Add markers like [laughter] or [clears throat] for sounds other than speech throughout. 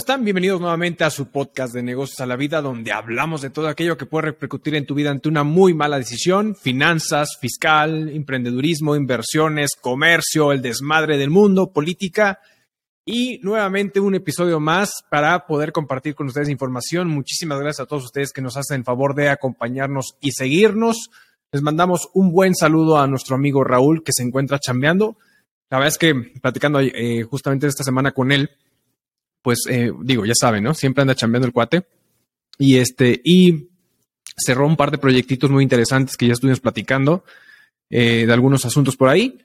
están? Bienvenidos nuevamente a su podcast de negocios a la vida, donde hablamos de todo aquello que puede repercutir en tu vida ante una muy mala decisión, finanzas, fiscal, emprendedurismo, inversiones, comercio, el desmadre del mundo, política y nuevamente un episodio más para poder compartir con ustedes información. Muchísimas gracias a todos ustedes que nos hacen el favor de acompañarnos y seguirnos. Les mandamos un buen saludo a nuestro amigo Raúl que se encuentra chambeando. La verdad es que platicando eh, justamente esta semana con él, pues eh, digo, ya saben, ¿no? Siempre anda chambeando el cuate. Y este, y cerró un par de proyectitos muy interesantes que ya estuvimos platicando eh, de algunos asuntos por ahí.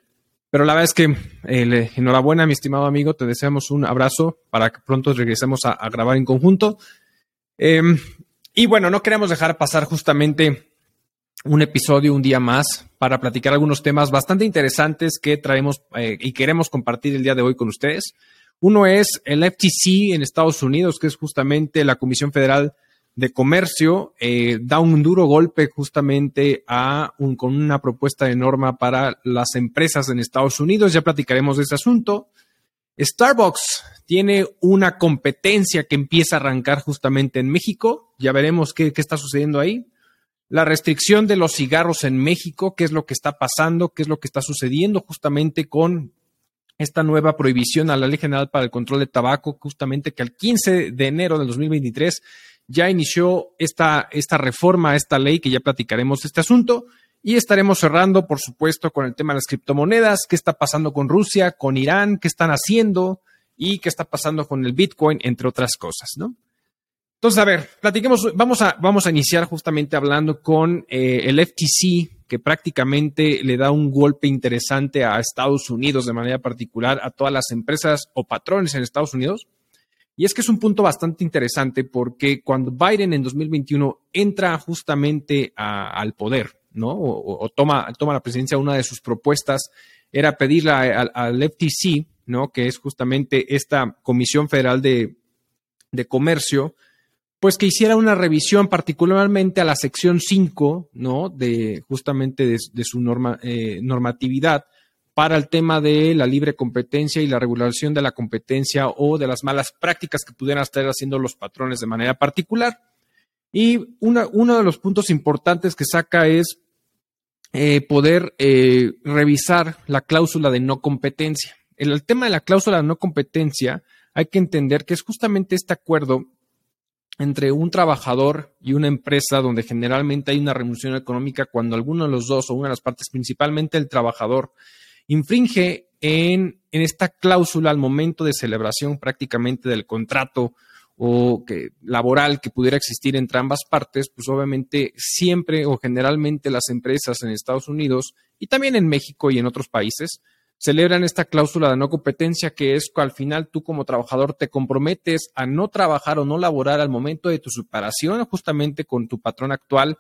Pero la verdad es que eh, enhorabuena, mi estimado amigo. Te deseamos un abrazo para que pronto regresemos a, grabar en conjunto. Em, y bueno, no queremos dejar pasar justamente un episodio un día más para platicar algunos temas bastante interesantes que traemos y queremos compartir el día de hoy con ustedes. Uno es el FTC en Estados Unidos, que es justamente la Comisión Federal de Comercio, eh, da un duro golpe justamente con una propuesta de norma para las empresas en Estados Unidos. Ya platicaremos de ese asunto. Starbucks tiene una competencia que empieza a arrancar justamente en México. Ya veremos qué, qué está sucediendo ahí. La restricción de los cigarros en México, qué es lo que está pasando, qué es lo que está sucediendo justamente con esta nueva prohibición a la Ley General para el Control de Tabaco, justamente que al 15 de enero del 2023 ya inició esta, esta reforma esta ley, que ya platicaremos este asunto. Y estaremos cerrando, por supuesto, con el tema de las criptomonedas, qué está pasando con Rusia, con Irán, qué están haciendo y qué está pasando con el Bitcoin, entre otras cosas, ¿no? Entonces, a ver, platiquemos, vamos a, vamos a iniciar justamente hablando con eh, el FTC, que prácticamente le da un golpe interesante a Estados Unidos de manera particular, a todas las empresas o patrones en Estados Unidos. Y es que es un punto bastante interesante porque cuando Biden en 2021 entra justamente al poder, ¿no? O, toma, toma la presidencia, una de sus propuestas era pedirle al FTC, ¿no? Que es justamente esta Comisión Federal de, de Comercio, pues que hiciera una revisión particularmente a la sección 5, ¿no? De justamente de, su eh, normatividad para el tema de la libre competencia y la regulación de la competencia o de las malas prácticas que pudieran estar haciendo los patrones de manera particular. Y uno de los puntos importantes que saca es eh, poder eh, revisar la cláusula de no competencia. En el tema de la cláusula de no competencia, hay que entender que es justamente este acuerdo entre un trabajador y una empresa donde generalmente hay una remuneración económica cuando alguno de los dos o una de las partes, principalmente el trabajador, infringe en, en esta cláusula al momento de celebración prácticamente del contrato o que laboral que pudiera existir entre ambas partes, pues obviamente siempre o generalmente las empresas en Estados Unidos y también en México y en otros países celebran esta cláusula de no competencia, que es que al final tú como trabajador te comprometes a no trabajar o no laborar al momento de tu separación justamente con tu patrón actual,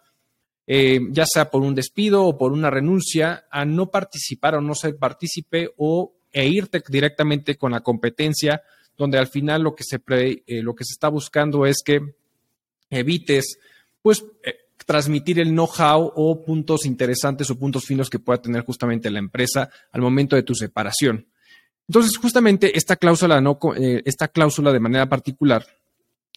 eh, ya sea por un despido o por una renuncia, a no participar o no ser partícipe o e irte directamente con la competencia, donde al final lo que se, eh, lo que se está buscando es que evites pues eh, transmitir el know-how o puntos interesantes o puntos finos que pueda tener justamente la empresa al momento de tu separación. Entonces, justamente esta cláusula, no, eh, esta cláusula de manera particular,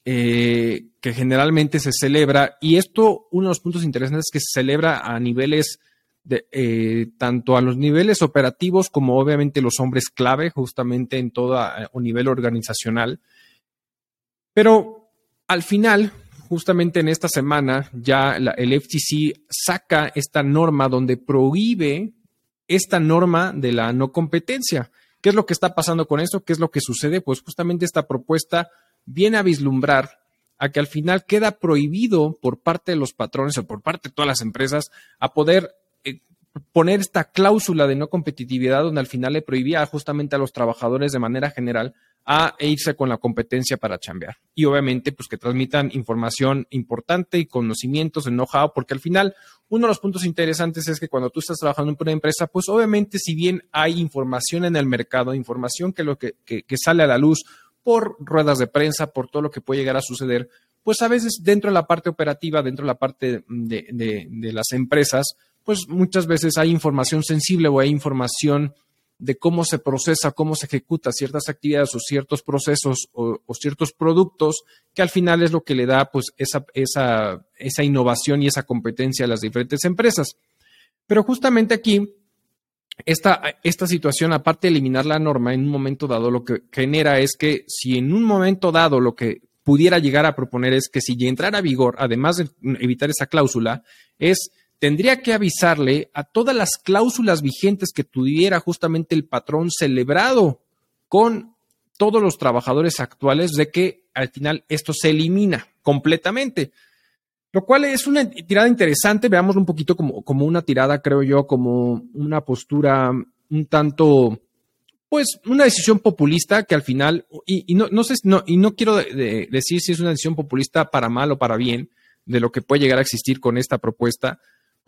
eh, que generalmente se celebra, y esto, uno de los puntos interesantes es que se celebra a niveles de, eh, tanto a los niveles operativos como obviamente los hombres clave, justamente en todo o nivel organizacional. Pero al final, justamente en esta semana ya el FTC saca esta norma donde prohíbe esta norma de la no competencia. ¿Qué es lo que está pasando con eso? ¿Qué es lo que sucede? Pues justamente esta propuesta viene a vislumbrar a que al final queda prohibido por parte de los patrones o por parte de todas las empresas a poder eh, poner esta cláusula de no competitividad donde al final le prohibía justamente a los trabajadores de manera general a irse con la competencia para chambear. Y obviamente, pues que transmitan información importante y conocimientos, el know-how, porque al final, uno de los puntos interesantes es que cuando tú estás trabajando en una empresa, pues obviamente, si bien hay información en el mercado, información que, lo que, sale a la luz por ruedas de prensa, por todo lo que puede llegar a suceder, pues a veces dentro de la parte operativa, dentro de la parte de, de las empresas, pues muchas veces hay información sensible o hay información de cómo se procesa, cómo se ejecuta ciertas actividades o ciertos procesos o, ciertos productos, que al final es lo que le da pues esa, esa, innovación y esa competencia a las diferentes empresas. Pero justamente aquí, esta, esta situación, aparte de eliminar la norma, en un momento dado lo que genera es que si en un momento dado lo que pudiera llegar a proponer es que si entrara a vigor, además de evitar esa cláusula, es tendría que avisarle a todas las cláusulas vigentes que tuviera justamente el patrón celebrado con todos los trabajadores actuales de que al final esto se elimina completamente. Lo cual es una tirada interesante, veámoslo un poquito como, como una tirada, creo yo, como una postura un tanto, pues, una decisión populista que al final, y, no, no sé, no, y no quiero decir si es una decisión populista para mal o para bien, de lo que puede llegar a existir con esta propuesta,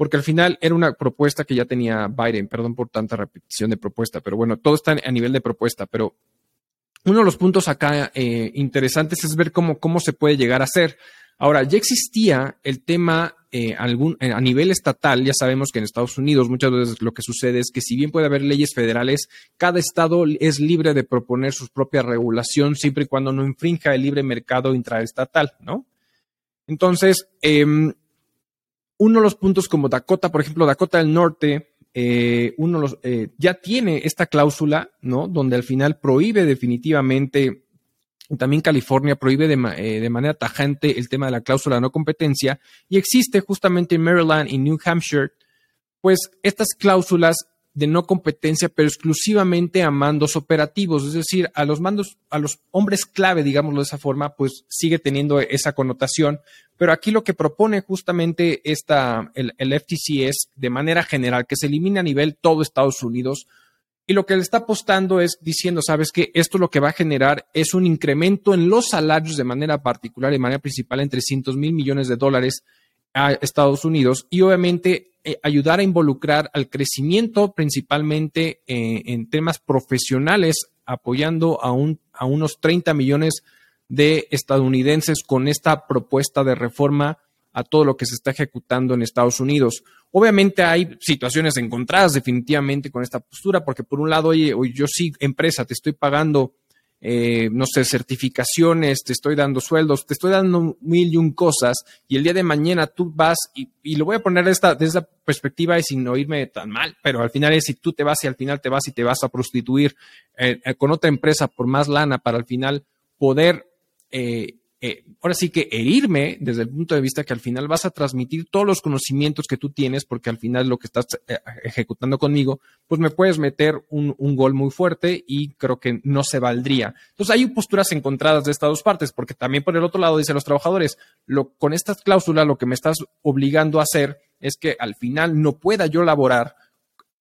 porque al final era una propuesta que ya tenía Biden, perdón por tanta repetición de propuesta, pero bueno, todo está a nivel de propuesta, pero uno de los puntos acá eh, interesantes es ver cómo, cómo se puede llegar a hacer. Ahora, ya existía el tema eh, eh, a nivel estatal, ya sabemos que en Estados Unidos muchas veces lo que sucede es que si bien puede haber leyes federales, cada estado es libre de proponer su propia regulación siempre y cuando no infrinja el libre mercado intraestatal, ¿no? Entonces, eh, uno de los puntos como Dakota, por ejemplo, Dakota del Norte, eh, uno los, eh, ya tiene esta cláusula, ¿no? Donde al final prohíbe definitivamente, también California prohíbe de, eh, de, manera tajante el tema de la cláusula de no competencia y existe justamente en Maryland y New Hampshire, pues estas cláusulas de no competencia, pero exclusivamente a mandos operativos, es decir, a los mandos, a los hombres clave, digámoslo de esa forma, pues sigue teniendo esa connotación. Pero aquí lo que propone justamente esta, el, el FTC es de manera general que se elimine a nivel todo Estados Unidos. Y lo que le está apostando es diciendo, sabes que esto lo que va a generar es un incremento en los salarios de manera particular, de manera principal, en 300 mil millones de dólares a Estados Unidos y obviamente eh, ayudar a involucrar al crecimiento principalmente eh, en temas profesionales, apoyando a, un, a unos 30 millones de estadounidenses con esta propuesta de reforma a todo lo que se está ejecutando en Estados Unidos. Obviamente hay situaciones encontradas definitivamente con esta postura, porque por un lado, oye, yo sí, empresa, te estoy pagando eh, no sé, certificaciones, te estoy dando sueldos, te estoy dando mil y un cosas, y el día de mañana tú vas, y, lo voy a poner esta, desde esta perspectiva y sin oírme tan mal, pero al final es si tú te vas y al final te vas y te vas a prostituir eh, eh, con otra empresa por más lana para al final poder eh, ahora sí que herirme desde el punto de vista que al final vas a transmitir todos los conocimientos que tú tienes, porque al final lo que estás eh, ejecutando conmigo, pues me puedes meter un, gol muy fuerte y creo que no se valdría. Entonces hay posturas encontradas de estas dos partes, porque también por el otro lado dicen los trabajadores, lo, con estas cláusulas lo que me estás obligando a hacer es que al final no pueda yo laborar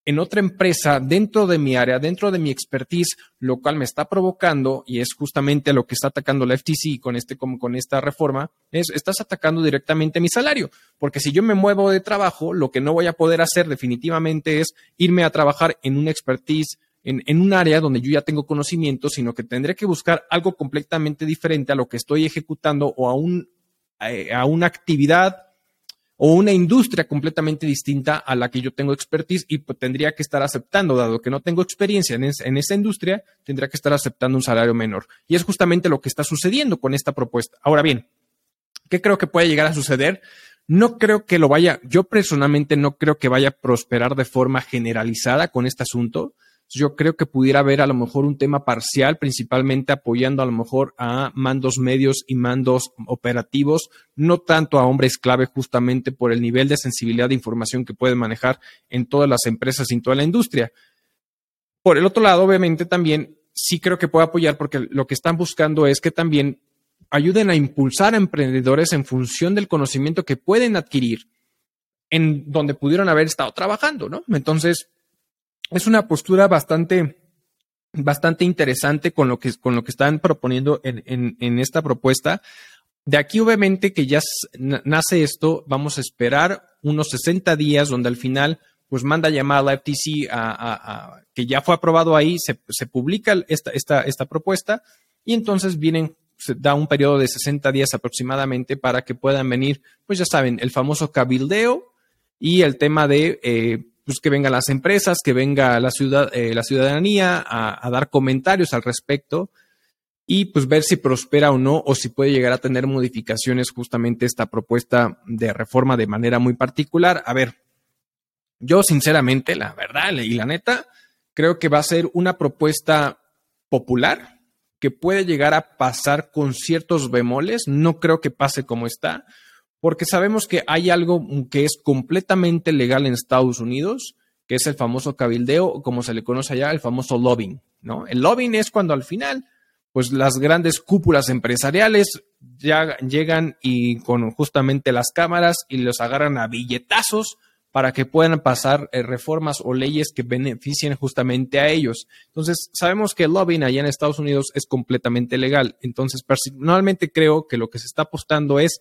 en otra empresa dentro de mi área, dentro de mi expertise, lo cual me está provocando, y es justamente lo que está atacando la FTC con, este, con, con esta reforma, es estás atacando directamente mi salario. Porque si yo me muevo de trabajo, lo que no voy a poder hacer definitivamente es irme a trabajar en una expertise en, en, un área donde yo ya tengo conocimiento, sino que tendré que buscar algo completamente diferente a lo que estoy ejecutando o a, a una actividad o una industria completamente distinta a la que yo tengo expertise y pues, tendría que estar aceptando, dado que no tengo experiencia en, en, esa industria, tendría que estar aceptando un salario menor. Y es justamente lo que está sucediendo con esta propuesta. Ahora bien, ¿qué creo que puede llegar a suceder? No creo que lo vaya, yo personalmente no creo que vaya a prosperar de forma generalizada con este asunto yo creo que pudiera haber a lo mejor un tema parcial, principalmente apoyando a lo mejor a mandos medios y mandos operativos, no tanto a hombres clave justamente por el nivel de sensibilidad de información que pueden manejar en todas las empresas y en toda la industria. Por el otro lado, obviamente también sí creo que puede apoyar porque lo que están buscando es que también ayuden a impulsar a emprendedores en función del conocimiento que pueden adquirir en donde pudieron haber estado trabajando, ¿no? Entonces, es una postura bastante, bastante interesante con lo que, con lo que están proponiendo en, en, esta propuesta. De aquí, obviamente, que ya nace esto, vamos a esperar unos 60 días donde al final, pues manda llamada a la FTC a, que ya fue aprobado ahí, se, se publica esta, esta, esta propuesta y entonces vienen se da un periodo de 60 días aproximadamente para que puedan venir, pues ya saben, el famoso cabildeo y el tema de eh, pues que vengan las empresas, que venga la, ciudad, eh, la ciudadanía a, a, dar comentarios al respecto y pues ver si prospera o no o si puede llegar a tener modificaciones justamente esta propuesta de reforma de manera muy particular. A ver, yo sinceramente, la verdad y la neta, creo que va a ser una propuesta popular que puede llegar a pasar con ciertos bemoles. No creo que pase como está, porque sabemos que hay algo que es completamente legal en Estados Unidos, que es el famoso cabildeo, como se le conoce allá, el famoso lobbying, ¿no? El lobbying es cuando al final pues las grandes cúpulas empresariales ya llegan y con justamente las cámaras y los agarran a billetazos para que puedan pasar eh, reformas o leyes que beneficien justamente a ellos. Entonces, sabemos que el lobbying allá en Estados Unidos es completamente legal. Entonces, personalmente creo que lo que se está apostando es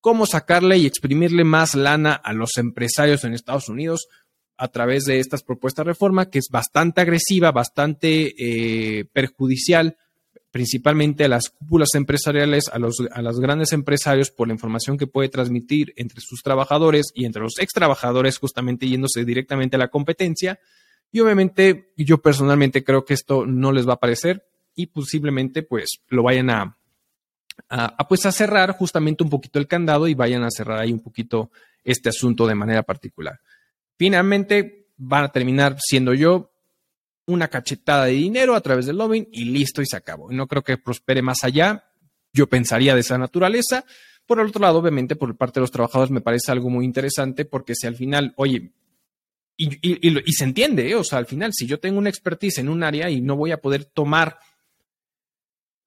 cómo sacarle y exprimirle más lana a los empresarios en Estados Unidos a través de estas propuestas de reforma, que es bastante agresiva, bastante eh, perjudicial principalmente a las cúpulas empresariales, a los a los grandes empresarios por la información que puede transmitir entre sus trabajadores y entre los ex trabajadores, justamente yéndose directamente a la competencia. Y obviamente yo personalmente creo que esto no les va a parecer y posiblemente pues lo vayan a, a, pues a cerrar justamente un poquito el candado y vayan a cerrar ahí un poquito este asunto de manera particular. Finalmente van a terminar siendo yo una cachetada de dinero a través del lobbying y listo y se acabó. No creo que prospere más allá. Yo pensaría de esa naturaleza. Por el otro lado, obviamente, por parte de los trabajadores me parece algo muy interesante porque si al final, oye, y, se entiende, ¿eh? o sea, al final, si yo tengo una expertise en un área y no voy a poder tomar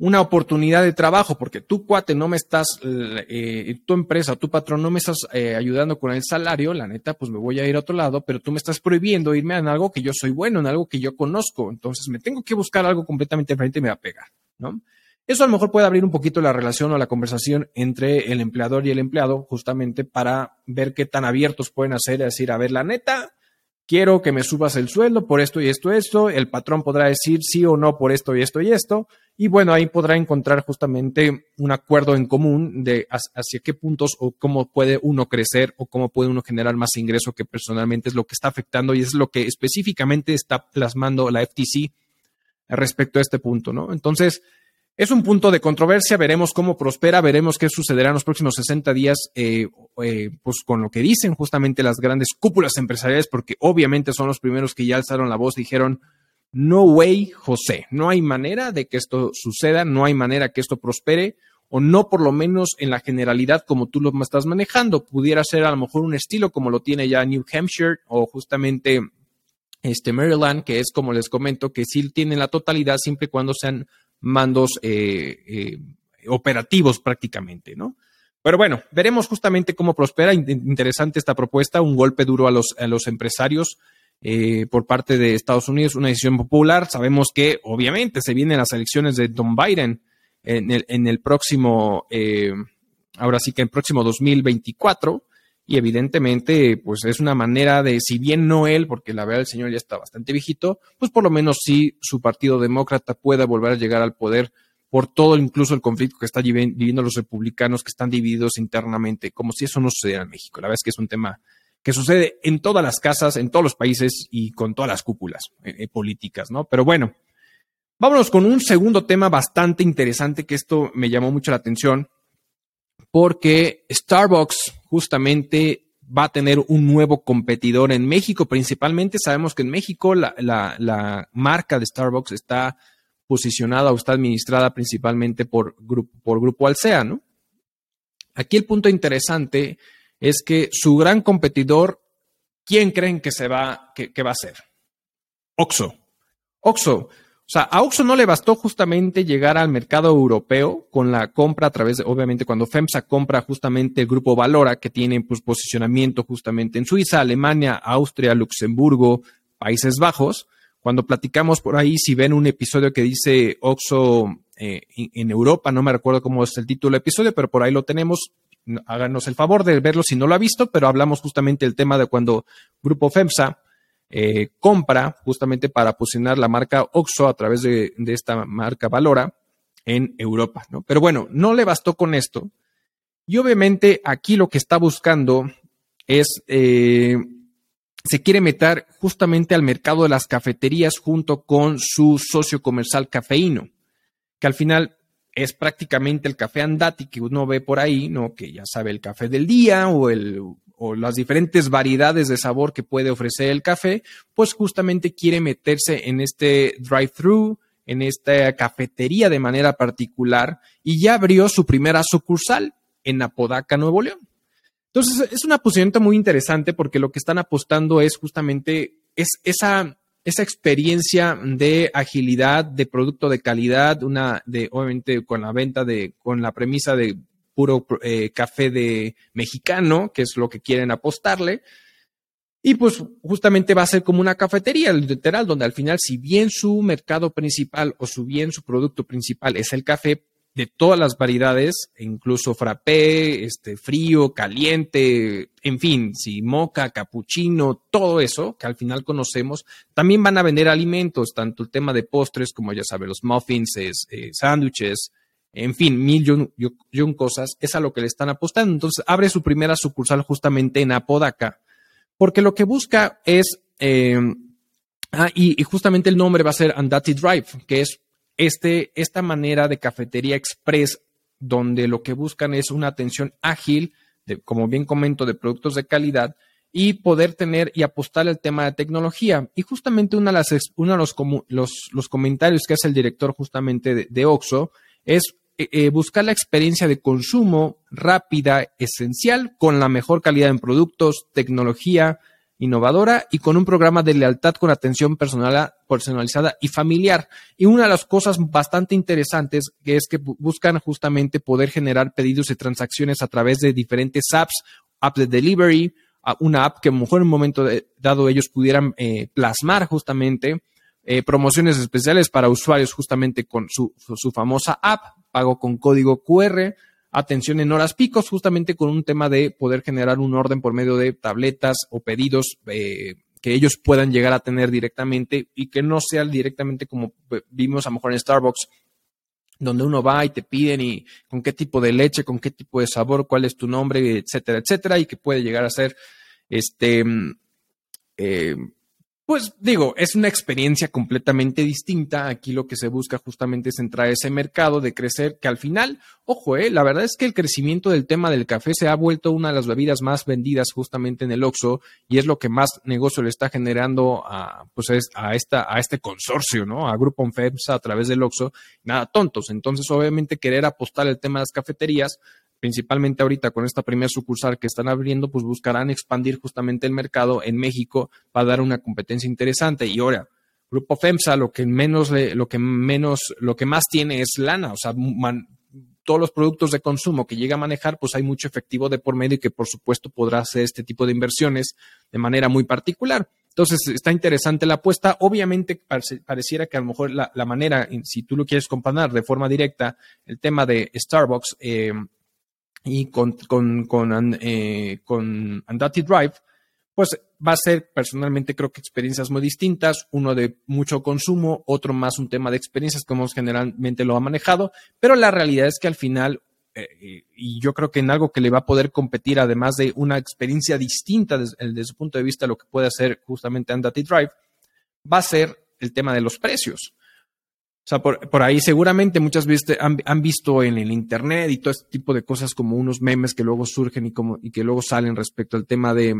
una oportunidad de trabajo porque tu cuate no me estás, eh, tu empresa, tu patrón no me estás eh, ayudando con el salario, la neta, pues me voy a ir a otro lado, pero tú me estás prohibiendo irme en algo que yo soy bueno, en algo que yo conozco. Entonces me tengo que buscar algo completamente diferente y me va a pegar, ¿no? Eso a lo mejor puede abrir un poquito la relación o la conversación entre el empleador y el empleado, justamente para ver qué tan abiertos pueden hacer, es decir, a ver, la neta, quiero que me subas el sueldo por esto y esto, esto. El patrón podrá decir sí o no por esto y esto y esto. Y bueno, ahí podrá encontrar justamente un acuerdo en común de hacia qué puntos o cómo puede uno crecer o cómo puede uno generar más ingreso que personalmente es lo que está afectando y es lo que específicamente está plasmando la FTC respecto a este punto, ¿no? Entonces, es un punto de controversia, veremos cómo prospera, veremos qué sucederá en los próximos 60 días, eh, eh, pues con lo que dicen justamente las grandes cúpulas empresariales, porque obviamente son los primeros que ya alzaron la voz, dijeron, no way, José, no hay manera de que esto suceda, no hay manera que esto prospere, o no por lo menos en la generalidad como tú lo estás manejando. Pudiera ser a lo mejor un estilo como lo tiene ya New Hampshire o justamente este Maryland, que es como les comento, que sí tienen la totalidad siempre y cuando sean mandos eh, eh, operativos prácticamente, ¿no? Pero bueno, veremos justamente cómo prospera. Interesante esta propuesta, un golpe duro a los, a los empresarios. Eh, por parte de Estados Unidos, una decisión popular. Sabemos que obviamente se vienen las elecciones de Don Biden en el, en el próximo, eh, ahora sí que en el próximo 2024. Y evidentemente, pues es una manera de, si bien no él, porque la verdad el señor ya está bastante viejito, pues por lo menos sí su partido demócrata pueda volver a llegar al poder por todo incluso el conflicto que están viviendo los republicanos que están divididos internamente, como si eso no sucediera en México. La verdad es que es un tema que sucede en todas las casas, en todos los países y con todas las cúpulas eh, eh, políticas, ¿no? Pero bueno, vámonos con un segundo tema bastante interesante que esto me llamó mucho la atención porque Starbucks justamente va a tener un nuevo competidor en México. Principalmente sabemos que en México la, marca de Starbucks está posicionada o está administrada principalmente por, por Grupo Alsea, ¿no? Aquí el punto interesante es que su gran competidor, ¿quién creen que se va, que, va a ser? Oxo. Oxo. O sea, a Oxo no le bastó justamente llegar al mercado europeo con la compra a través de, obviamente, cuando FEMSA compra justamente el grupo Valora, que tiene pues, posicionamiento justamente en Suiza, Alemania, Austria, Luxemburgo, Países Bajos. Cuando platicamos por ahí, si ven un episodio que dice Oxo eh, en Europa, no me recuerdo cómo es el título del episodio, pero por ahí lo tenemos, háganos el favor de verlo si no lo ha visto, pero hablamos justamente del tema de cuando Grupo FEMSA eh, compra justamente para posicionar la marca OXO a través de, esta marca Valora en Europa, ¿no? Pero bueno, no le bastó con esto. Y obviamente aquí lo que está buscando es eh, se quiere meter justamente al mercado de las cafeterías junto con su socio comercial cafeíno, que al final es prácticamente el café andati que uno ve por ahí, ¿no? Que ya sabe el café del día o el o las diferentes variedades de sabor que puede ofrecer el café, pues justamente quiere meterse en este drive-thru, en esta cafetería de manera particular y ya abrió su primera sucursal en Apodaca, Nuevo León. Entonces, es una posición muy interesante porque lo que están apostando es justamente es esa, esa experiencia de agilidad, de producto de calidad, una de, obviamente, con la venta de, con la premisa de puro eh, café de mexicano, que es lo que quieren apostarle. Y pues justamente va a ser como una cafetería, literal, donde al final, si bien su mercado principal o su bien su producto principal es el café, de todas las variedades, incluso frappé, este, frío, caliente, en fin, si moca, cappuccino, todo eso que al final conocemos, también van a vender alimentos, tanto el tema de postres como ya sabe, los muffins, eh, sándwiches, en fin, mil y un, cosas, es a lo que le están apostando. Entonces abre su primera sucursal justamente en Apodaca, porque lo que busca es, eh, ah, y, y, justamente el nombre va a ser Andati Drive, que es este, esta manera de cafetería express, donde lo que buscan es una atención ágil, de, como bien comento, de productos de calidad y poder tener y apostar el tema de tecnología. Y justamente uno de, las, los, los, comentarios que hace el director justamente de, de Oxo es eh, eh, buscar la experiencia de consumo rápida, esencial, con la mejor calidad en productos, tecnología, innovadora y con un programa de lealtad con atención personalizada y familiar. Y una de las cosas bastante interesantes que es que buscan justamente poder generar pedidos y transacciones a través de diferentes apps, apps de delivery, una app que a lo mejor en un momento dado ellos pudieran eh, plasmar justamente eh, promociones especiales para usuarios justamente con su, su famosa app, pago con código QR, atención en horas picos, justamente con un tema de poder generar un orden por medio de tabletas o pedidos eh, que ellos puedan llegar a tener directamente y que no sea directamente como vimos a lo mejor en Starbucks, donde uno va y te piden y con qué tipo de leche, con qué tipo de sabor, cuál es tu nombre, etcétera, etcétera, y que puede llegar a ser este eh, pues digo, es una experiencia completamente distinta. Aquí lo que se busca justamente es entrar a ese mercado de crecer, que al final, ojo, eh, la verdad es que el crecimiento del tema del café se ha vuelto una de las bebidas más vendidas justamente en el Oxxo y es lo que más negocio le está generando a, pues a, esta, a este consorcio, ¿no? A Grupo FEMSA a través del Oxxo. Nada tontos. Entonces, obviamente, querer apostar el tema de las cafeterías principalmente ahorita con esta primera sucursal que están abriendo, pues buscarán expandir justamente el mercado en México para dar una competencia interesante. Y ahora, Grupo FEMSA lo que menos, lo que menos, lo que más tiene es lana, o sea, todos los productos de consumo que llega a manejar, pues hay mucho efectivo de por medio y que por supuesto podrá hacer este tipo de inversiones de manera muy particular. Entonces, está interesante la apuesta. Obviamente, pareciera que a lo mejor la, manera, si tú lo quieres comparar de forma directa, el tema de Starbucks, eh, y con, con, con, eh, con Andati Drive, pues va a ser personalmente creo que experiencias muy distintas, uno de mucho consumo, otro más un tema de experiencias como generalmente lo ha manejado, pero la realidad es que al final, eh, y yo creo que en algo que le va a poder competir, además de una experiencia distinta desde, desde su punto de vista, lo que puede hacer justamente Andati Drive, va a ser el tema de los precios. O sea, por, ahí seguramente muchas veces han, visto en el internet y todo este tipo de cosas como unos memes que luego surgen y, como, y que luego salen respecto al tema de,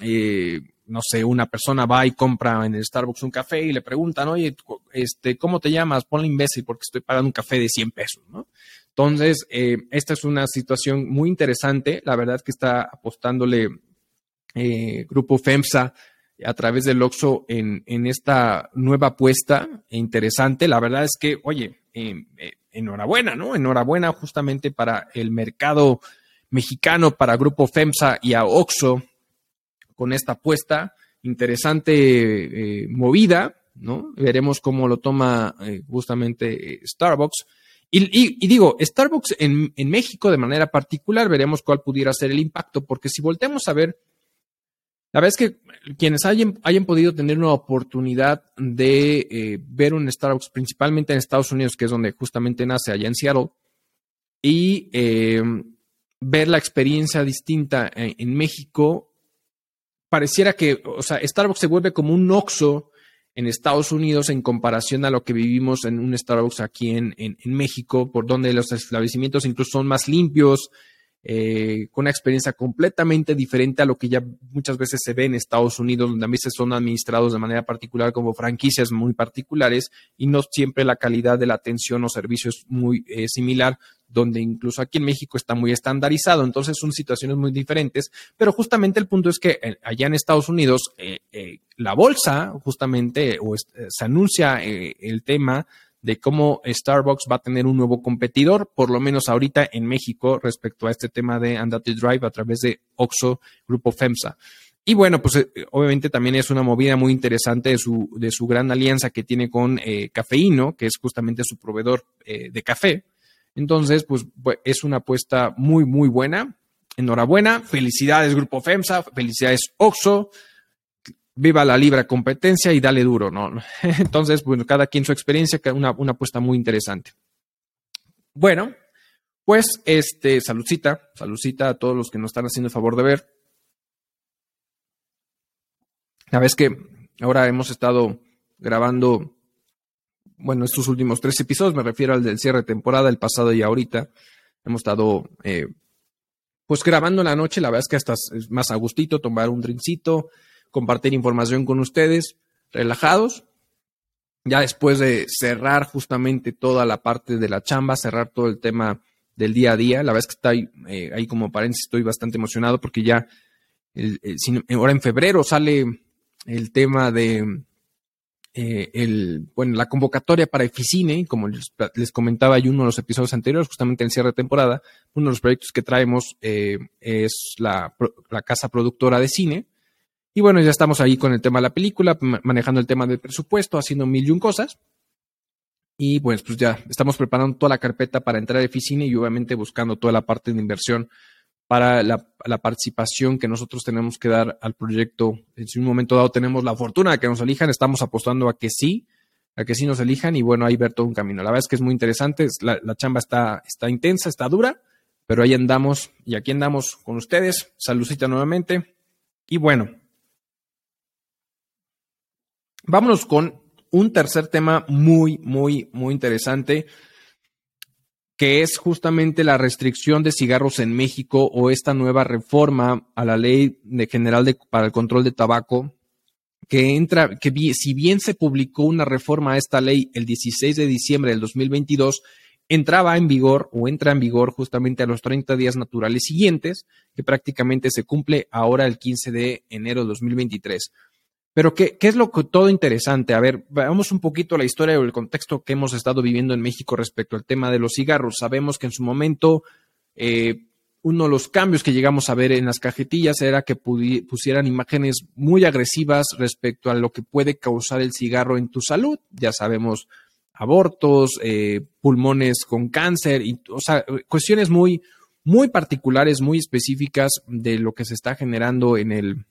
eh, no sé, una persona va y compra en el Starbucks un café y le preguntan, oye, este, ¿cómo te llamas? Ponle imbécil porque estoy pagando un café de 100 pesos, ¿no? Entonces, eh, esta es una situación muy interesante. La verdad que está apostándole eh, Grupo FEMSA a través del Oxxo en, esta nueva apuesta interesante. La verdad es que, oye, em, eh, enhorabuena, ¿no? Enhorabuena justamente para el mercado mexicano, para Grupo FEMSA y a Oxxo con esta apuesta interesante eh, movida, ¿no? Veremos cómo lo toma eh, justamente Starbucks. Y, digo, Starbucks en, en México de manera particular, veremos cuál pudiera ser el impacto, porque si volteamos a ver la verdad es que quienes hayan, podido tener una oportunidad de eh, ver un Starbucks, principalmente en Estados Unidos, que es donde justamente nace allá en Seattle, y eh, ver la experiencia distinta en, México, pareciera que, o sea, Starbucks se vuelve como un Oxxo en Estados Unidos en comparación a lo que vivimos en un Starbucks aquí en, en, México, por donde los establecimientos incluso son más limpios, eh, con una experiencia completamente diferente a lo que ya muchas veces se ve en Estados Unidos, donde a veces son administrados de manera particular como franquicias muy particulares y no siempre la calidad de la atención o servicio es muy eh, similar, donde incluso aquí en México está muy estandarizado, entonces son situaciones muy diferentes, pero justamente el punto es que eh, allá en Estados Unidos la bolsa justamente o se anuncia el tema de cómo Starbucks va a tener un nuevo competidor, por lo menos ahorita en México, respecto a este tema de Andate Drive a través de Oxo Grupo FEMSA. Y bueno, pues eh, obviamente también es una movida muy interesante de su, de su gran alianza que tiene con eh, Cafeíno, que es justamente su proveedor eh, de café. Entonces, pues es una apuesta muy, muy buena. Enhorabuena. Felicidades, Grupo FEMSA. Felicidades, Oxo viva la libre competencia y dale duro, ¿no? [laughs] Entonces, bueno, cada quien su experiencia, una, una apuesta muy interesante. Bueno, pues, este, saludcita, saludcita a todos los que nos están haciendo el favor de ver. La vez que ahora hemos estado grabando, bueno, estos últimos tres episodios, me refiero al del cierre de temporada, el pasado y ahorita, hemos estado, eh, pues grabando en la noche, la verdad es que hasta es más a gustito, tomar un drinkcito, compartir información con ustedes, relajados. Ya después de cerrar justamente toda la parte de la chamba, cerrar todo el tema del día a día, la verdad es que está ahí, eh, ahí como paréntesis, estoy bastante emocionado porque ya ahora en febrero sale el tema de eh, el, bueno, la convocatoria para Eficine, como les, comentaba en uno de los episodios anteriores, justamente en cierre de temporada, uno de los proyectos que traemos eh, es la, la, casa productora de cine, y bueno, ya estamos ahí con el tema de la película, manejando el tema del presupuesto, haciendo mil y un cosas. Y pues, pues ya estamos preparando toda la carpeta para entrar a Eficine y obviamente buscando toda la parte de inversión para la, participación que nosotros tenemos que dar al proyecto. En un momento dado tenemos la fortuna de que nos elijan, estamos apostando a que sí, a que sí nos elijan y bueno, ahí ver todo un camino. La verdad es que es muy interesante, la, la chamba está, está intensa, está dura, pero ahí andamos y aquí andamos con ustedes. Saludcita nuevamente. Y bueno, Vámonos con un tercer tema muy, muy, muy interesante, que es justamente la restricción de cigarros en México o esta nueva reforma a la ley general para el control de tabaco, que entra, que si bien se publicó una reforma a esta ley el 16 de diciembre del 2022, entraba en vigor o entra en vigor justamente a los 30 días naturales siguientes, que prácticamente se cumple ahora el 15 de enero de 2023. Pero ¿qué, ¿qué, es lo que todo interesante? A ver, veamos un poquito la historia o el contexto que hemos estado viviendo en México respecto al tema de los cigarros. Sabemos que en su momento eh, uno de los cambios que llegamos a ver en las cajetillas era que pusieran imágenes muy agresivas respecto a lo que puede causar el cigarro en tu salud. Ya sabemos, abortos, eh, pulmones con cáncer, y, cuestiones muy, muy particulares, muy específicas de lo que se está generando en el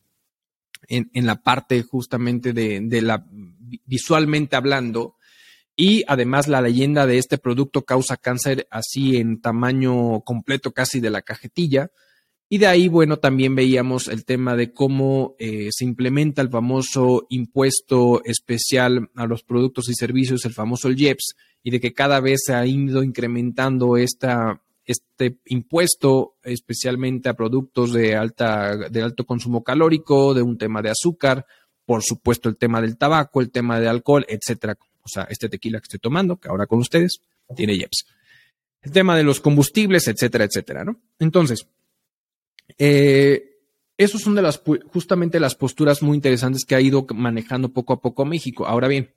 en, la parte justamente de, la visualmente hablando. Y además la leyenda de este producto causa cáncer así en tamaño completo casi de la cajetilla. Y de ahí, bueno, también veíamos el tema de cómo eh, se implementa el famoso impuesto especial a los productos y servicios, el famoso IEPS, y de que cada vez se ha ido incrementando esta, este impuesto especialmente a productos de, alta, de alto consumo calórico, de un tema de azúcar, por supuesto el tema del tabaco, el tema de alcohol, etcétera. O sea, este tequila que estoy tomando, que ahora con ustedes, tiene IEPS. El tema de los combustibles, etcétera, etcétera, ¿no? Entonces, eh, esos son de las, justamente las posturas muy interesantes que ha ido manejando poco a poco México. Ahora bien,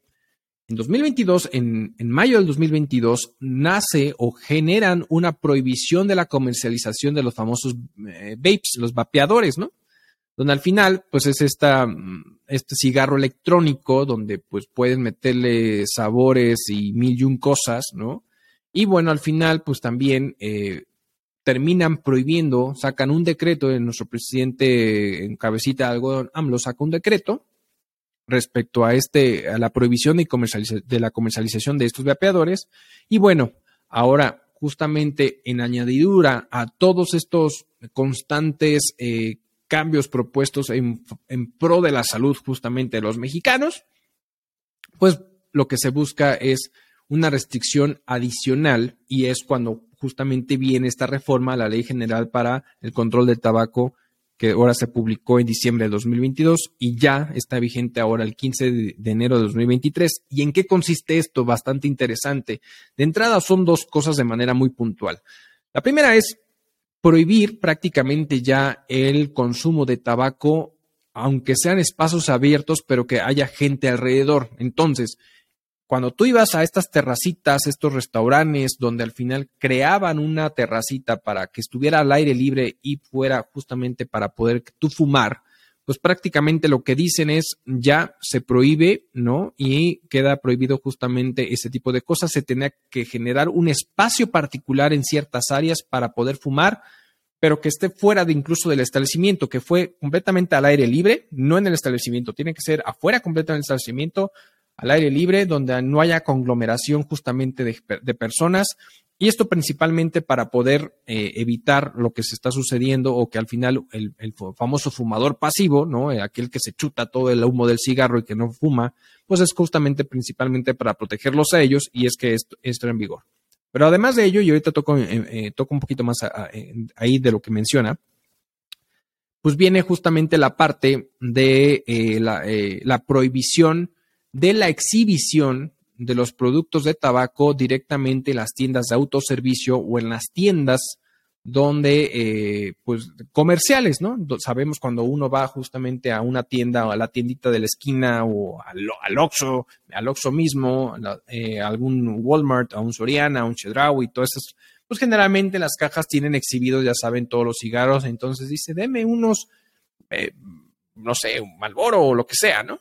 en 2022, en, mayo del 2022, nace o generan una prohibición de la comercialización de los famosos eh, vapes, los vapeadores, ¿no? Donde al final, pues es esta, mm, este cigarro electrónico donde pues pueden meterle sabores y mil y un cosas, ¿no? Y bueno, al final, pues también eh, terminan prohibiendo, sacan un decreto, de nuestro presidente en cabecita de algodón, AMLO saca un decreto respecto a este, a la prohibición de, de la comercialización de estos vapeadores. Y bueno, ahora justamente en añadidura a todos estos constantes eh, cambios propuestos en, en pro de la salud justamente de los mexicanos, pues lo que se busca es una restricción adicional y es cuando justamente viene esta reforma a la Ley General para el Control del Tabaco que ahora se publicó en diciembre de 2022 y ya está vigente ahora el 15 de, enero de 2023. ¿Y en qué consiste esto? Bastante interesante. De entrada son dos cosas de manera muy puntual. La primera es prohibir prácticamente ya el consumo de tabaco, aunque sean espacios abiertos, pero que haya gente alrededor. Entonces, cuando tú ibas a estas terracitas, estos restaurantes, donde al final creaban una terracita para que estuviera al aire libre y fuera justamente para poder tú fumar, pues prácticamente lo que dicen es ya se prohíbe, ¿no? Y queda prohibido justamente ese tipo de cosas. Se tenía que generar un espacio particular en ciertas áreas para poder fumar, pero que esté fuera de incluso del establecimiento, que fue completamente al aire libre, no en el establecimiento, tiene que ser afuera completamente del establecimiento, al aire libre, donde no haya conglomeración justamente de, personas. Y esto principalmente para poder eh, evitar lo que se está sucediendo o que al final el, famoso fumador pasivo, ¿no? Eh, aquel que se chuta todo el humo del cigarro y que no fuma, pues es justamente principalmente para protegerlos a ellos y es que esto, esto en vigor. Pero además de ello, y ahorita toco, eh, toco un poquito más ahí de lo que menciona, pues viene justamente la parte de la, la prohibición de la exhibición de los productos de tabaco directamente en las tiendas de autoservicio o en las tiendas donde, eh, pues, comerciales, ¿no? Sabemos cuando uno va justamente a una tienda o a la tiendita de la esquina o al, al Oxxo, al Oxxo mismo, eh, algún Walmart, a un Soriana, a un Chedraui todo eso, pues generalmente las cajas tienen exhibidos, ya saben, todos los cigarros, entonces dice, deme unos, eh, no sé, un Malboro o lo que sea, ¿no?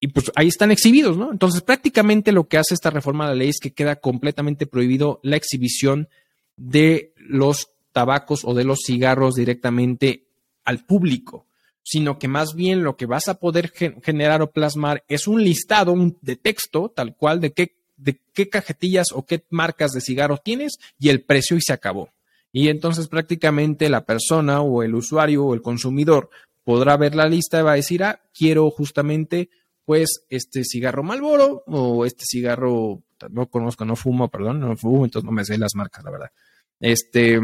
Y pues ahí están exhibidos, ¿no? Entonces, prácticamente lo que hace esta reforma de la ley es que queda completamente prohibido la exhibición de los tabacos o de los cigarros directamente al público, sino que más bien lo que vas a poder generar o plasmar es un listado de texto tal cual de qué, de qué cajetillas o qué marcas de cigarros tienes y el precio y se acabó. Y entonces prácticamente la persona o el usuario o el consumidor podrá ver la lista y va a decir, ah, quiero justamente pues este cigarro Malboro o este cigarro, no conozco, no fumo, perdón, no fumo, entonces no me sé las marcas, la verdad. Este,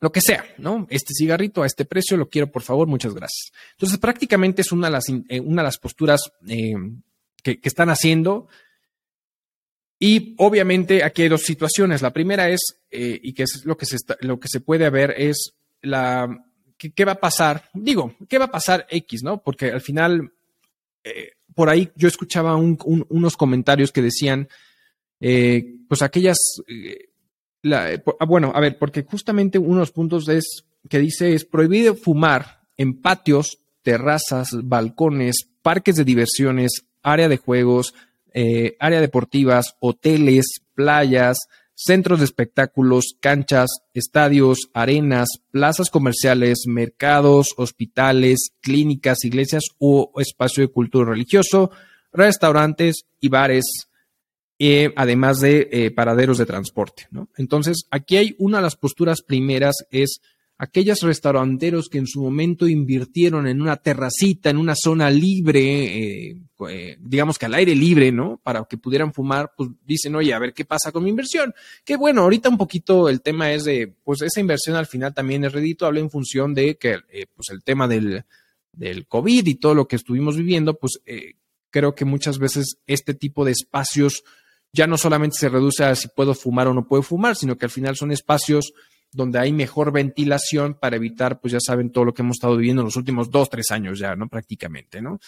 lo que sea, ¿no? Este cigarrito a este precio lo quiero, por favor, muchas gracias. Entonces, prácticamente es una de las, eh, una de las posturas eh, que, están haciendo. Y obviamente aquí hay dos situaciones. La primera es, eh, y que es lo que se, lo que se puede ver, es la, ¿qué, va a pasar? Digo, ¿qué va a pasar X, no? Porque al final por ahí yo escuchaba unos comentarios que decían, eh, pues aquellas, eh, ah, bueno, a ver, porque justamente uno de los puntos es, que dice es prohibido fumar en patios, terrazas, balcones, parques de diversiones, área de juegos, área deportivas, hoteles, playas, centros de espectáculos, canchas, estadios, arenas, plazas comerciales, mercados, hospitales, clínicas, iglesias o espacio de cultura religioso, restaurantes y bares, eh, además de eh, paraderos de transporte. Entonces, aquí hay una de las posturas primeras es aquellos restauranteros que en su momento invirtieron en una terracita, en una zona libre, eh, eh, digamos que al aire libre, ¿no? Para que pudieran fumar, pues dicen, oye, a ver qué pasa con mi inversión. Que bueno, ahorita un poquito el tema es de, pues esa inversión al final también es redituable en función de que, eh, pues el tema del, del COVID y todo lo que estuvimos viviendo, pues creo que muchas veces este tipo de espacios ya no solamente se reduce a si puedo fumar o no puedo fumar, sino que al final son espacios donde hay mejor ventilación para evitar, pues ya saben, todo lo que hemos estado viviendo en los últimos dos, tres años ya, ¿no? Prácticamente, ¿no?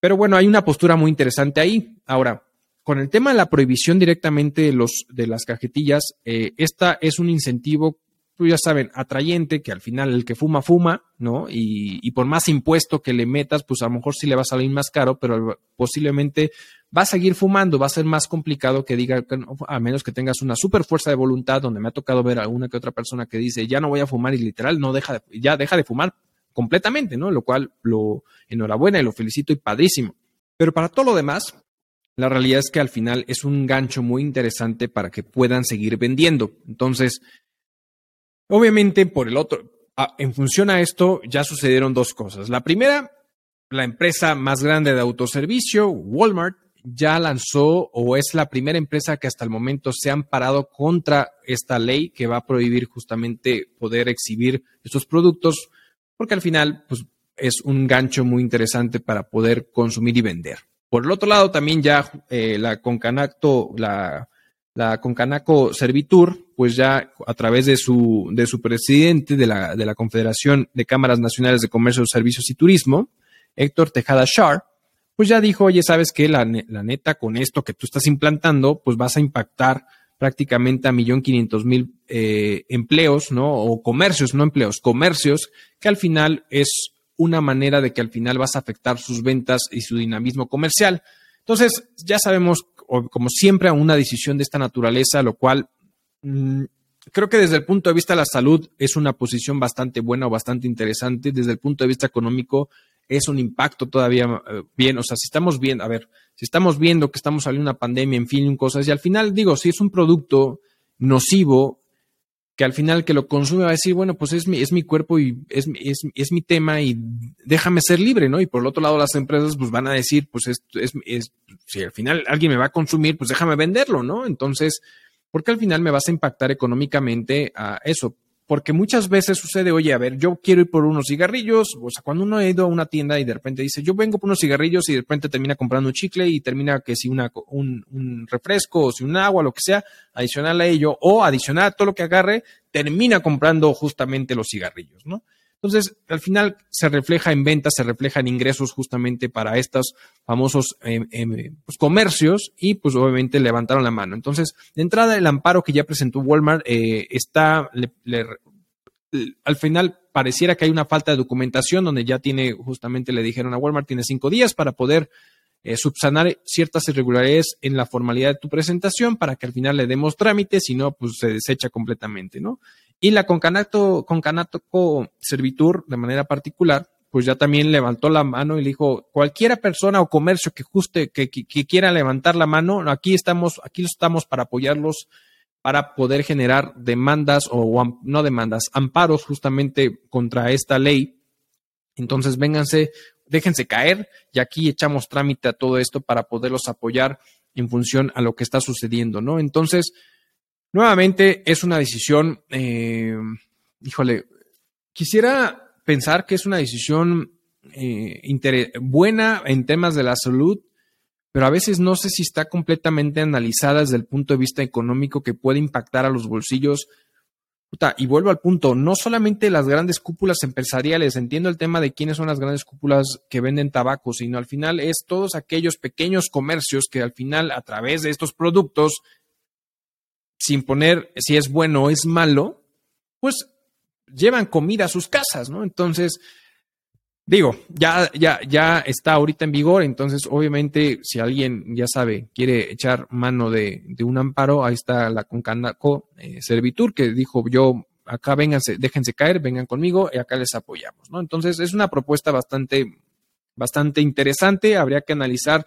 Pero bueno, hay una postura muy interesante ahí. Ahora, con el tema de la prohibición directamente de, los, de las cajetillas, eh, esta es un incentivo, pues ya saben, atrayente, que al final el que fuma, fuma, ¿no? Y, y, por más impuesto que le metas, pues a lo mejor sí le va a salir más caro, pero posiblemente va a seguir fumando, va a ser más complicado que diga, a menos que tengas una super fuerza de voluntad, donde me ha tocado ver a alguna que otra persona que dice, ya no voy a fumar y literal no deja, ya deja de fumar completamente, ¿no? Lo cual lo enhorabuena y lo felicito y padrísimo. Pero para todo lo demás, la realidad es que al final es un gancho muy interesante para que puedan seguir vendiendo. Entonces, obviamente por el otro, en función a esto ya sucedieron dos cosas. La primera, la empresa más grande de autoservicio, Walmart, ya lanzó o es la primera empresa que hasta el momento se han parado contra esta ley que va a prohibir justamente poder exhibir estos productos, porque al final pues, es un gancho muy interesante para poder consumir y vender. Por el otro lado, también ya eh, la Concanaco, la, la Concanaco Servitur, pues ya a través de su, de su presidente de la, de la Confederación de Cámaras Nacionales de Comercio, Servicios y Turismo, Héctor Tejada Shar, pues ya dijo, oye, sabes que la, la, neta, con esto que tú estás implantando, pues vas a impactar prácticamente a millón quinientos mil eh, empleos, ¿no? O comercios, no empleos, comercios, que al final es una manera de que al final vas a afectar sus ventas y su dinamismo comercial. Entonces, ya sabemos, como siempre, una decisión de esta naturaleza, lo cual mm, creo que desde el punto de vista de la salud es una posición bastante buena o bastante interesante. Desde el punto de vista económico, es un impacto todavía eh, bien. O sea, si estamos viendo, a ver, si estamos viendo que estamos saliendo una pandemia, en fin, cosas, y al final digo, si es un producto nocivo, que al final que lo consume va a decir, bueno, pues es mi, es mi cuerpo y es, es, es mi tema y déjame ser libre, ¿no? Y por el otro lado las empresas pues van a decir, pues es, es, es, si al final alguien me va a consumir, pues déjame venderlo, ¿no? Entonces, porque al final me vas a impactar económicamente a eso porque muchas veces sucede, oye, a ver, yo quiero ir por unos cigarrillos, o sea, cuando uno ha ido a una tienda y de repente dice, yo vengo por unos cigarrillos y de repente termina comprando un chicle y termina que si una, un, un refresco o si un agua, lo que sea, adicional a ello, o adicional a todo lo que agarre, termina comprando justamente los cigarrillos, ¿no? Entonces, al final se refleja en ventas, se refleja en ingresos justamente para estos famosos em, em, pues, comercios y pues obviamente levantaron la mano. Entonces, de entrada, el amparo que ya presentó Walmart eh, está, al final pareciera que hay una falta de documentación donde ya tiene, justamente le dijeron a Walmart, tiene cinco días para poder eh, subsanar ciertas irregularidades en la formalidad de tu presentación para que al final le demos trámite, si no, pues se desecha completamente, ¿no? Y la Concanato, Concanato Servitur, de manera particular, pues ya también levantó la mano y le dijo, cualquiera persona o comercio que juste, que, quiera levantar la mano, aquí estamos, aquí estamos para apoyarlos, para poder generar demandas o, no demandas, amparos justamente contra esta ley. Entonces, vénganse, déjense caer y aquí echamos trámite a todo esto para poderlos apoyar en función a lo que está sucediendo, ¿no? Entonces, Nuevamente es una decisión, eh, híjole, quisiera pensar que es una decisión eh, buena en temas de la salud, pero a veces no sé si está completamente analizada desde el punto de vista económico que puede impactar a los bolsillos. y vuelvo al punto, no solamente las grandes cúpulas empresariales, entiendo el tema de quiénes son las grandes cúpulas que venden tabaco, sino al final es todos aquellos pequeños comercios que al final a través de estos productos sin poner si es bueno o es malo, pues llevan comida a sus casas, ¿no? Entonces, digo, ya, ya, ya está ahorita en vigor, entonces obviamente si alguien, ya sabe, quiere echar mano de, un amparo, ahí está la Concanaco eh, Servitur que dijo yo, acá vénganse, déjense caer, vengan conmigo y acá les apoyamos, ¿no? Entonces es una propuesta bastante, bastante interesante, habría que analizar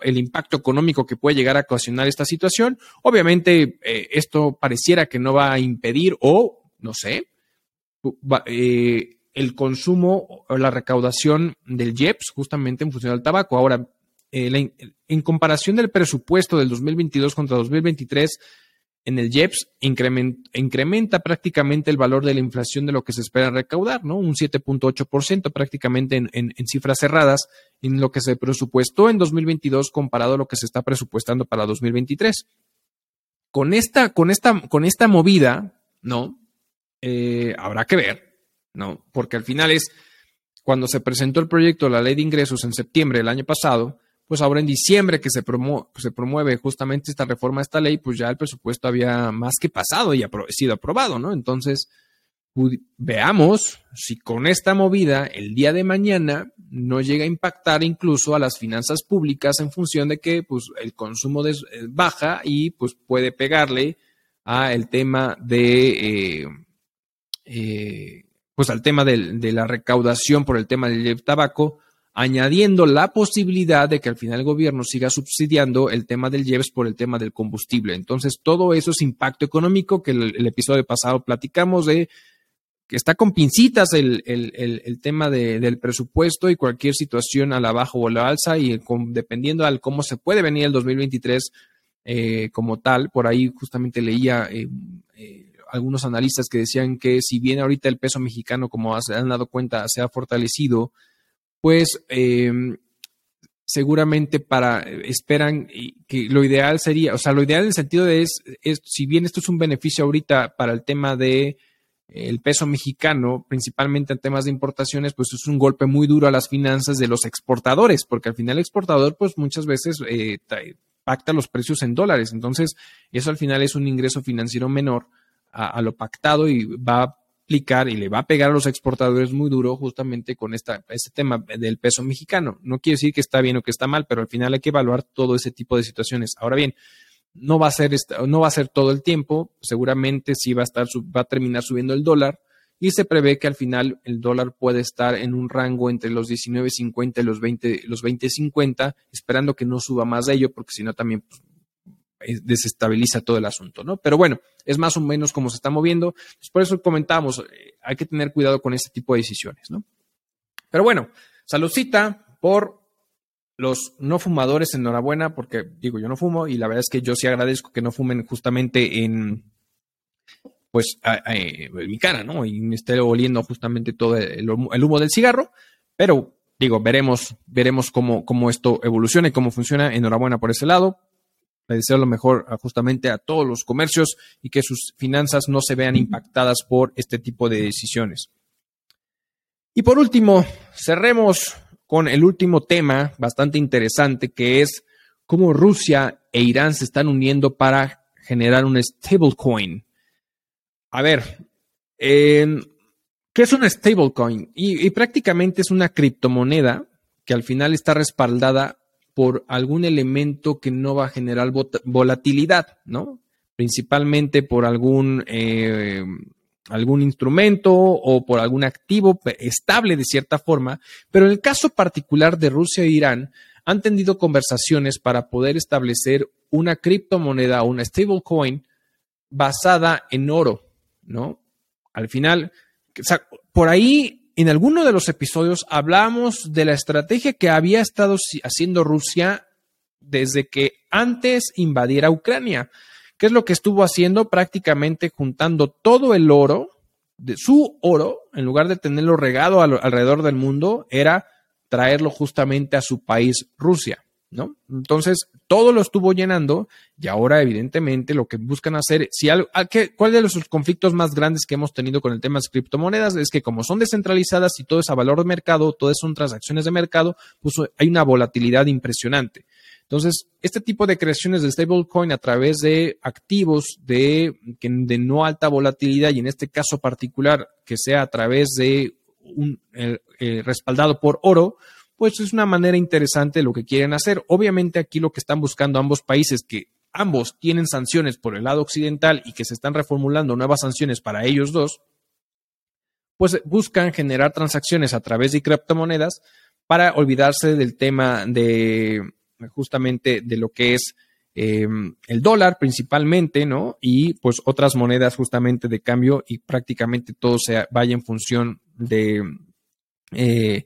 el impacto económico que puede llegar a ocasionar esta situación. Obviamente, eh, esto pareciera que no va a impedir o, no sé, eh, el consumo o la recaudación del IEPS justamente en función del tabaco. Ahora, eh, en comparación del presupuesto del 2022 contra 2023, en el IEPS incrementa, prácticamente el valor de la inflación de lo que se espera recaudar, ¿no? Un 7.8% prácticamente en, cifras cerradas en lo que se presupuestó en 2022 comparado a lo que se está presupuestando para 2023. Con esta, con esta, con esta movida, ¿no? Eh, habrá que ver, ¿no? Porque al final es cuando se presentó el proyecto de la ley de ingresos en septiembre del año pasado, pues ahora en diciembre que se, se promueve justamente esta reforma a esta ley, pues ya el presupuesto había más que pasado y sido aprobado, ¿no? Entonces, veamos si con esta movida el día de mañana no llega a impactar incluso a las finanzas públicas en función de que pues, el consumo eh, baja y pues puede pegarle a el tema de eh, eh, pues al tema de, la recaudación por el tema del tabaco añadiendo la posibilidad de que al final el gobierno siga subsidiando el tema del IEPS por el tema del combustible. Entonces, todo eso es impacto económico que el, el episodio pasado platicamos de está con pincitas el, tema del presupuesto y cualquier situación a la baja o a la alza y dependiendo de cómo se puede venir el 2023 eh, como tal, por ahí justamente leía eh, eh, algunos analistas que decían que si bien ahorita el peso mexicano, como se han dado cuenta, se ha fortalecido, pues seguramente para esperan que lo ideal sería, o sea, lo ideal en el sentido de es, es si bien esto es un beneficio ahorita para el tema de el peso mexicano, principalmente en temas de importaciones, pues es un golpe muy duro a las finanzas de los exportadores, porque al final el exportador, pues muchas veces eh, pacta los precios en dólares. Entonces, eso al final es un ingreso financiero menor a, lo pactado y va y le va a pegar a los exportadores muy duro justamente con esta, este tema del peso mexicano. No quiere decir que está bien o que está mal, pero al final hay que evaluar todo ese tipo de situaciones. Ahora bien, no va a ser, no va a ser todo el tiempo, seguramente sí va a estar, va a terminar subiendo el dólar y se prevé que al final el dólar puede estar en un rango entre los 19.50 y los 20, los 20.50, esperando que no suba más de ello, porque si no también pues, desestabiliza todo el asunto, ¿no? Pero bueno, es más o menos como se está moviendo. por eso comentamos, eh, hay que tener cuidado con este tipo de decisiones, ¿no? Pero bueno, saludcita por los no fumadores, enhorabuena, porque digo, yo no fumo y la verdad es que yo sí agradezco que no fumen justamente en, pues, en mi cara, ¿no? Y me esté oliendo justamente todo el, humo del cigarro, pero digo, veremos, veremos cómo, cómo esto evoluciona y cómo funciona. Enhorabuena por ese lado. Le deseo lo mejor justamente a todos los comercios y que sus finanzas no se vean impactadas por este tipo de decisiones. Y por último, cerremos con el último tema bastante interesante que es cómo Rusia e Irán se están uniendo para generar un stablecoin. A ver, ¿qué es un stablecoin? Y, y prácticamente es una criptomoneda que al final está respaldada por algún elemento que no va a generar volatilidad, ¿no? Principalmente por algún eh, algún instrumento o por algún activo estable de cierta forma, pero en el caso particular de Rusia e Irán han tenido conversaciones para poder establecer una criptomoneda o una stablecoin basada en oro, ¿no? Al final, por ahí en alguno de los episodios hablamos de la estrategia que había estado haciendo Rusia desde que antes invadiera Ucrania. ¿Qué es lo que estuvo haciendo? Prácticamente juntando todo el oro, de su oro, en lugar de tenerlo regado alrededor del mundo, era traerlo justamente a su país, Rusia, ¿no? Entonces, todo lo estuvo llenando y ahora, evidentemente, lo que buscan hacer, si algo, ¿cuál de los conflictos más grandes que hemos tenido con el tema de las criptomonedas? Es que como son descentralizadas y todo es a valor de mercado, todas son transacciones de mercado, pues hay una volatilidad impresionante. Entonces, este tipo de creaciones de stablecoin a través de activos de, de no alta volatilidad y en este caso particular que sea a través de un respaldado por oro, pues es una manera interesante de lo que quieren hacer. Obviamente aquí lo que están buscando ambos países que ambos tienen sanciones por el lado occidental y que se están reformulando nuevas sanciones para ellos dos, pues buscan generar transacciones a través de criptomonedas para olvidarse del tema de, justamente de lo que es em, el dólar principalmente, ¿no? Y pues otras monedas justamente de cambio y prácticamente todo se vaya en función de, eh,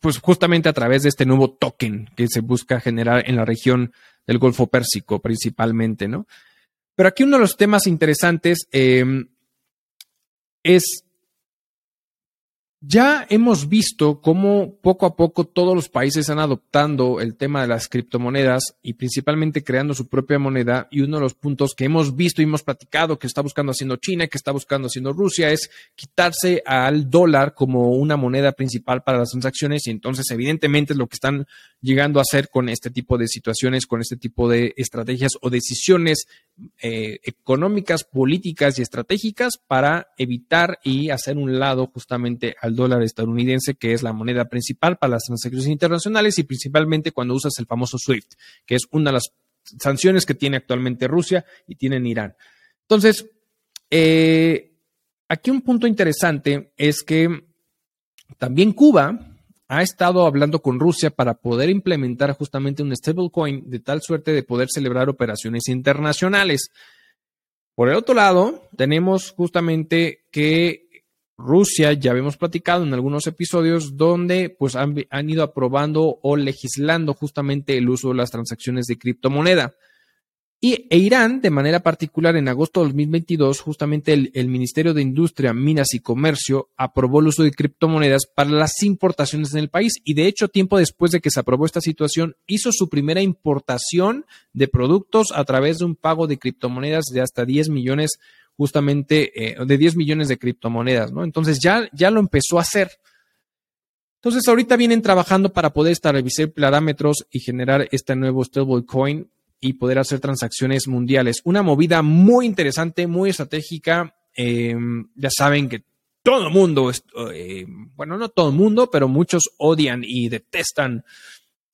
pues, justamente a través de este nuevo token que se busca generar en la región del Golfo Pérsico principalmente, ¿no? Pero aquí uno de los temas interesantes em, es ya hemos visto cómo poco a poco todos los países están adoptando el tema de las criptomonedas y principalmente creando su propia moneda. Y uno de los puntos que hemos visto y hemos platicado que está buscando haciendo China que está buscando haciendo Rusia es quitarse al dólar como una moneda principal para las transacciones. Y entonces, evidentemente, es lo que están llegando a hacer con este tipo de situaciones, con este tipo de estrategias o decisiones eh, económicas, políticas y estratégicas para evitar y hacer un lado justamente al dólar estadounidense, que es la moneda principal para las transacciones internacionales y principalmente cuando usas el famoso SWIFT, que es una de las sanciones que tiene actualmente Rusia y tiene Irán. Entonces, eh, aquí un punto interesante es que también Cuba ha estado hablando con Rusia para poder implementar justamente un stablecoin de tal suerte de poder celebrar operaciones internacionales. Por el otro lado, tenemos justamente que Rusia, ya habíamos platicado en algunos episodios donde pues han, han, ido aprobando o legislando justamente el uso de las transacciones de criptomoneda. Y e Irán, de manera particular, en agosto de 2022, justamente el, Ministerio de Industria, Minas y Comercio aprobó el uso de criptomonedas para las importaciones en el país. Y de hecho, tiempo después de que se aprobó esta situación, hizo su primera importación de productos a través de un pago de criptomonedas de hasta 10 millones, justamente eh, de 10 millones de criptomonedas, ¿no? Entonces ya, ya lo empezó a hacer. Entonces, ahorita vienen trabajando para poder establecer parámetros y generar este nuevo stablecoin y poder hacer transacciones mundiales. Una movida muy interesante, muy estratégica. Em, ya saben que todo el mundo, eh, bueno, no todo el mundo, pero muchos odian y detestan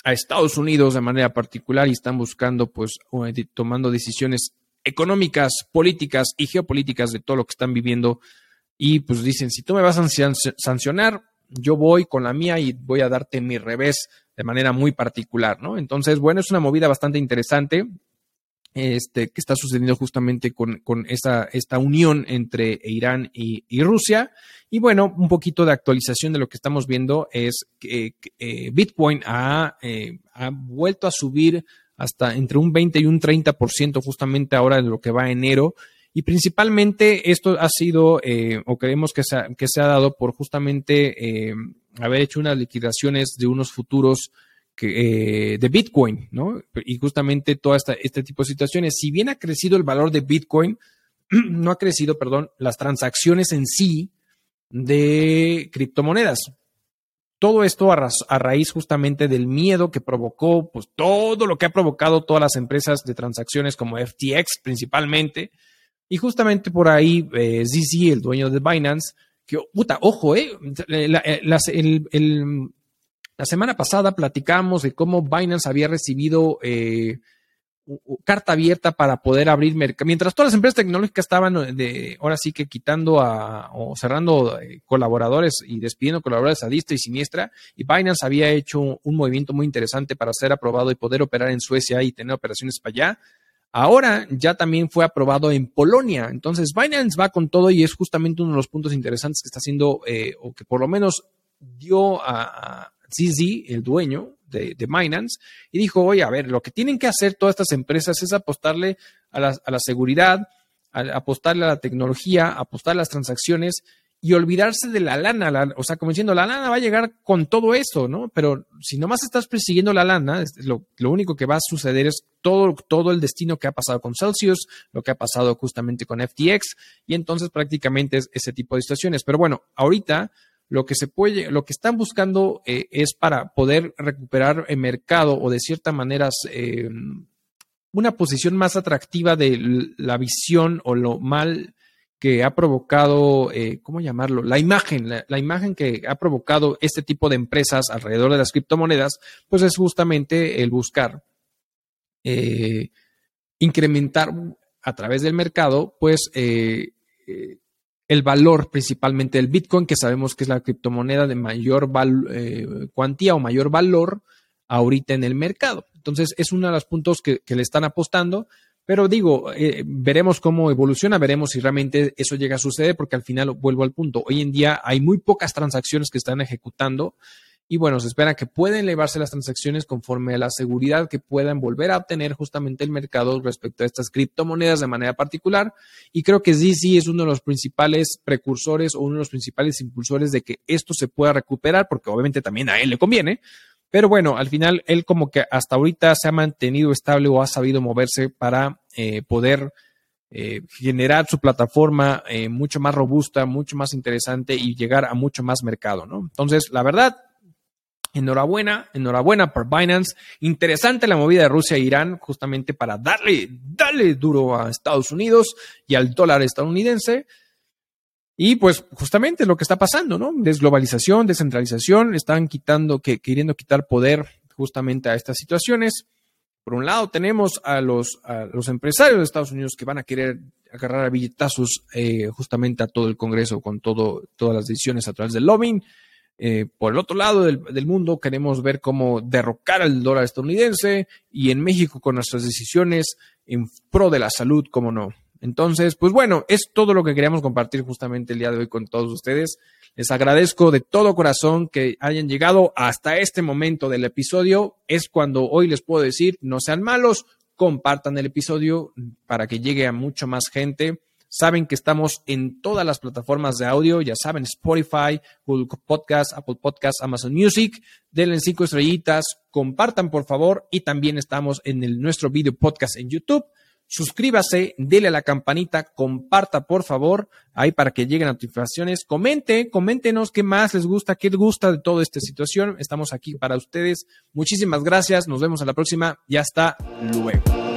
a Estados Unidos de manera particular y están buscando, pues, tomando decisiones económicas, políticas y geopolíticas de todo lo que están viviendo. Y pues dicen, si tú me vas a sancionar, yo voy con la mía y voy a darte mi revés de manera muy particular, ¿no? Entonces, bueno, es una movida bastante interesante este, que está sucediendo justamente con, esta, esta, unión entre Irán y, Rusia. Y bueno, un poquito de actualización de lo que estamos viendo es que eh, Bitcoin ha, eh, ha, vuelto a subir hasta entre un 20 y un 30% justamente ahora de lo que va a enero. Y principalmente esto ha sido, eh, o creemos que se, ha, que se ha dado por justamente eh, haber hecho unas liquidaciones de unos futuros eh, de Bitcoin, ¿no? Y justamente todo este tipo de situaciones. Si bien ha crecido el valor de Bitcoin, [clears throat] no ha crecido, perdón, las transacciones en sí de criptomonedas. Todo esto a, a, raíz justamente del miedo que provocó, pues todo lo que ha provocado todas las empresas de transacciones como FTX principalmente, y justamente por ahí, eh, ZZ, el dueño de Binance, que, puta, ojo, eh, la, eh, la, semana pasada platicamos de cómo Binance había recibido eh, carta abierta para poder abrir mercado. Mientras todas las empresas tecnológicas estaban eh, de, ahora sí que quitando a, o cerrando colaboradores y despidiendo colaboradores a distra y siniestra, y Binance había hecho un movimiento muy interesante para ser aprobado y poder operar en Suecia y tener operaciones para allá Ahora ya también fue aprobado en Polonia. Entonces Binance va con todo y es justamente uno de los puntos interesantes que está haciendo, eh, o que por lo menos dio a, CZ, el dueño de, Binance, y dijo, oye, a ver, lo que tienen que hacer todas estas empresas es apostarle a la, a la seguridad, apostarle a la tecnología, apostarle a las transacciones y olvidarse de la lana, o sea, como diciendo, la lana va a llegar con todo eso, ¿no? Pero si nomás estás persiguiendo la lana, lo, lo, único que va a suceder es todo, todo el destino que ha pasado con Celsius, lo que ha pasado justamente con FTX, y entonces prácticamente es ese tipo de situaciones. Pero bueno, ahorita lo que se puede, lo que están buscando eh, es para poder recuperar el mercado o de cierta manera eh, una posición más atractiva de la visión o lo mal que ha provocado, eh, ¿cómo llamarlo? La imagen, la, imagen que ha provocado este tipo de empresas alrededor de las criptomonedas, pues es justamente el buscar eh, incrementar a través del mercado, pues eh, el valor principalmente del Bitcoin, que sabemos que es la criptomoneda de mayor cuantía o mayor valor ahorita en el mercado. Entonces, es uno de los puntos que le están apostando. Pero digo, eh, veremos cómo evoluciona, veremos si realmente eso llega a suceder, porque al final vuelvo al punto. Hoy en día hay muy pocas transacciones que están ejecutando y bueno, se espera que puedan elevarse las transacciones conforme a la seguridad que puedan volver a obtener justamente el mercado respecto a estas criptomonedas de manera particular. Y creo que ZZ es uno de los principales precursores o uno de los principales impulsores de que esto se pueda recuperar, porque obviamente también a él le conviene, pero bueno, al final él como que hasta ahorita se ha mantenido estable o ha sabido moverse para eh, poder eh, generar su plataforma eh, mucho más robusta, mucho más interesante y llegar a mucho más mercado, ¿no? Entonces, la verdad, enhorabuena, enhorabuena por Binance. Interesante la movida de Rusia e Irán justamente para darle, darle duro a Estados Unidos y al dólar estadounidense. Y pues justamente lo que está pasando, ¿no? Desglobalización, descentralización, están quitando, que, queriendo quitar poder justamente a estas situaciones. Por un lado tenemos a los, empresarios de Estados Unidos que van a querer agarrar a billetazos eh, justamente a todo el Congreso con todo, todas las decisiones a través del lobbying. Eh, por el otro lado del, mundo queremos ver cómo derrocar al dólar estadounidense y en México con nuestras decisiones en pro de la salud, como no. Entonces, pues bueno, es todo lo que queríamos compartir justamente el día de hoy con todos ustedes. Les agradezco de todo corazón que hayan llegado hasta este momento del episodio. Es cuando hoy les puedo decir, no sean malos, compartan el episodio para que llegue a mucho más gente. Saben que estamos en todas las plataformas de audio, ya saben, Spotify, Google Podcast, Apple Podcast, Amazon Music. Denle cinco estrellitas, compartan por favor y también estamos en el, nuestro video podcast en YouTube suscríbase, dele a la campanita, comparta por favor, ahí para que lleguen notificaciones, comente, coméntenos qué más les gusta, qué les gusta de toda esta situación. Estamos aquí para ustedes. Muchísimas gracias, nos vemos a la próxima y hasta luego.